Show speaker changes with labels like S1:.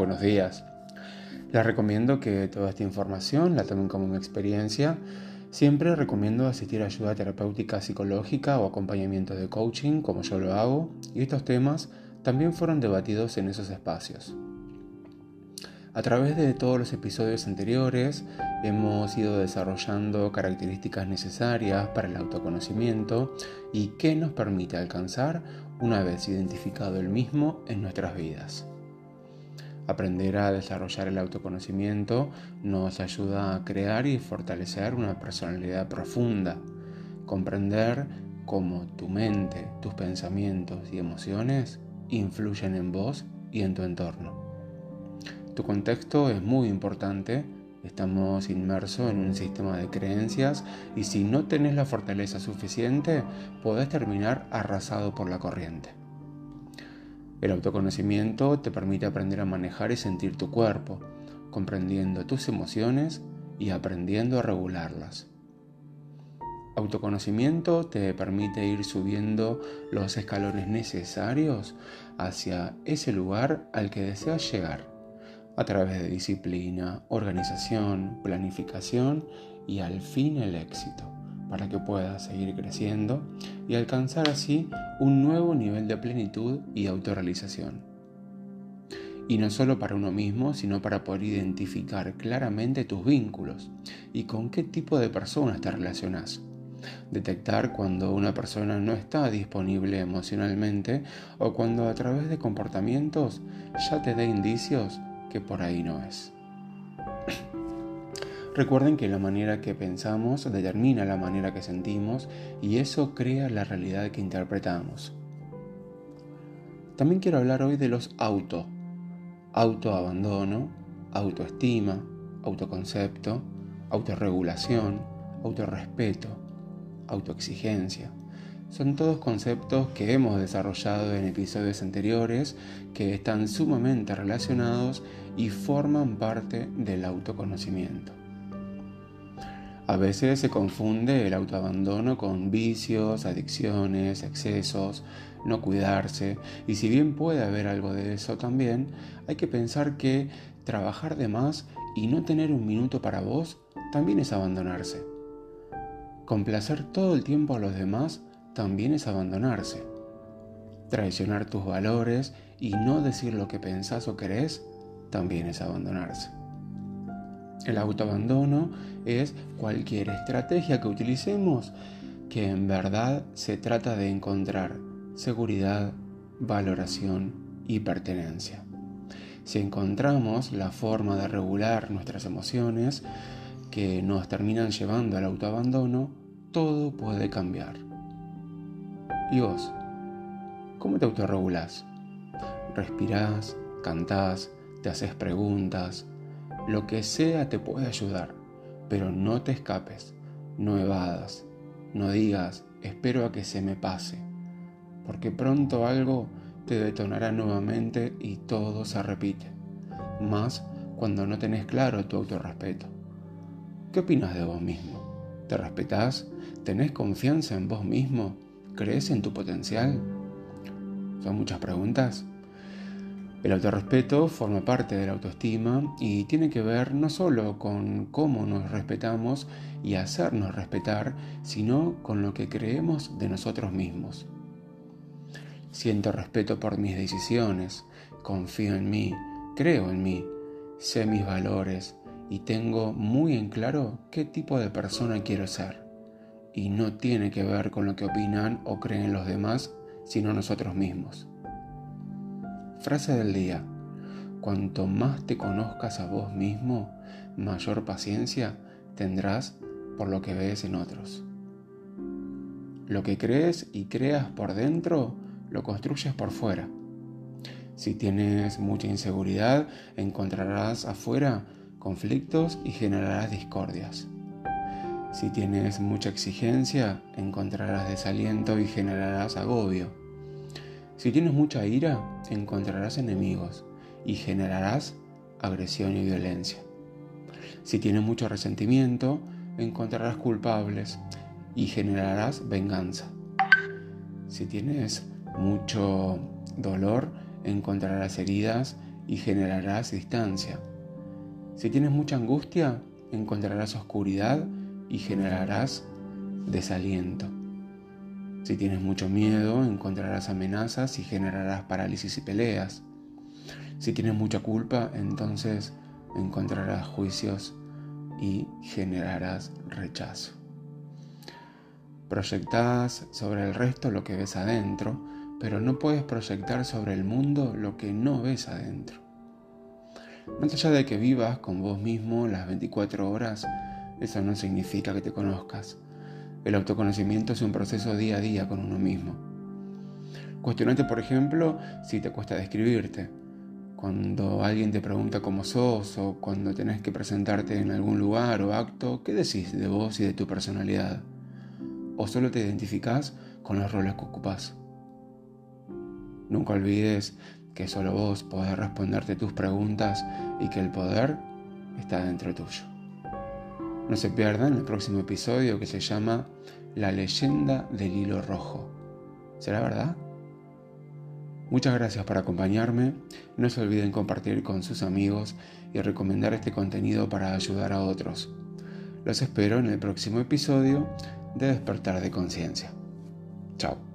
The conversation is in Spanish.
S1: buenos días. Les recomiendo que toda esta información la tomen como una experiencia. Siempre recomiendo asistir a ayuda terapéutica psicológica o acompañamiento de coaching, como yo lo hago, y estos temas también fueron debatidos en esos espacios. A través de todos los episodios anteriores hemos ido desarrollando características necesarias para el autoconocimiento y que nos permite alcanzar una vez identificado el mismo en nuestras vidas. Aprender a desarrollar el autoconocimiento nos ayuda a crear y fortalecer una personalidad profunda, comprender cómo tu mente, tus pensamientos y emociones influyen en vos y en tu entorno. Tu contexto es muy importante, estamos inmersos en un sistema de creencias y si no tenés la fortaleza suficiente, podés terminar arrasado por la corriente. El autoconocimiento te permite aprender a manejar y sentir tu cuerpo, comprendiendo tus emociones y aprendiendo a regularlas. Autoconocimiento te permite ir subiendo los escalones necesarios hacia ese lugar al que deseas llegar, a través de disciplina, organización, planificación y al fin el éxito para que puedas seguir creciendo y alcanzar así un nuevo nivel de plenitud y autorrealización. Y no solo para uno mismo, sino para poder identificar claramente tus vínculos y con qué tipo de personas te relacionas. Detectar cuando una persona no está disponible emocionalmente o cuando a través de comportamientos ya te dé indicios que por ahí no es. Recuerden que la manera que pensamos determina la manera que sentimos y eso crea la realidad que interpretamos. También quiero hablar hoy de los auto. Autoabandono, autoestima, autoconcepto, autorregulación, autorrespeto, autoexigencia. Son todos conceptos que hemos desarrollado en episodios anteriores que están sumamente relacionados y forman parte del autoconocimiento. A veces se confunde el autoabandono con vicios, adicciones, excesos, no cuidarse, y si bien puede haber algo de eso también, hay que pensar que trabajar de más y no tener un minuto para vos también es abandonarse. Complacer todo el tiempo a los demás también es abandonarse. Traicionar tus valores y no decir lo que pensás o querés también es abandonarse. El autoabandono es cualquier estrategia que utilicemos que en verdad se trata de encontrar seguridad, valoración y pertenencia. Si encontramos la forma de regular nuestras emociones que nos terminan llevando al autoabandono, todo puede cambiar. ¿Y vos? ¿Cómo te autorregulás? ¿Respirás? ¿Cantás? ¿Te haces preguntas? Lo que sea te puede ayudar, pero no te escapes, no evadas, no digas, espero a que se me pase, porque pronto algo te detonará nuevamente y todo se repite, más cuando no tenés claro tu autorrespeto. ¿Qué opinas de vos mismo? ¿Te respetás? ¿Tenés confianza en vos mismo? ¿Crees en tu potencial? ¿Son muchas preguntas? El autorrespeto forma parte de la autoestima y tiene que ver no solo con cómo nos respetamos y hacernos respetar, sino con lo que creemos de nosotros mismos. Siento respeto por mis decisiones, confío en mí, creo en mí, sé mis valores y tengo muy en claro qué tipo de persona quiero ser. Y no tiene que ver con lo que opinan o creen los demás, sino nosotros mismos. Frase del día. Cuanto más te conozcas a vos mismo, mayor paciencia tendrás por lo que ves en otros. Lo que crees y creas por dentro, lo construyes por fuera. Si tienes mucha inseguridad, encontrarás afuera conflictos y generarás discordias. Si tienes mucha exigencia, encontrarás desaliento y generarás agobio. Si tienes mucha ira, encontrarás enemigos y generarás agresión y violencia. Si tienes mucho resentimiento, encontrarás culpables y generarás venganza. Si tienes mucho dolor, encontrarás heridas y generarás distancia. Si tienes mucha angustia, encontrarás oscuridad y generarás desaliento. Si tienes mucho miedo, encontrarás amenazas y generarás parálisis y peleas. Si tienes mucha culpa, entonces encontrarás juicios y generarás rechazo. Proyectás sobre el resto lo que ves adentro, pero no puedes proyectar sobre el mundo lo que no ves adentro. Más allá de que vivas con vos mismo las 24 horas, eso no significa que te conozcas. El autoconocimiento es un proceso día a día con uno mismo. Cuestionate, por ejemplo, si te cuesta describirte. Cuando alguien te pregunta cómo sos o cuando tenés que presentarte en algún lugar o acto, ¿qué decís de vos y de tu personalidad? o solo te identificás con los roles que ocupás. Nunca olvides que solo vos podés responderte tus preguntas y que el poder está dentro tuyo. No se pierdan el próximo episodio que se llama La leyenda del hilo rojo. ¿Será verdad? Muchas gracias por acompañarme. No se olviden compartir con sus amigos y recomendar este contenido para ayudar a otros. Los espero en el próximo episodio de despertar de conciencia. Chao.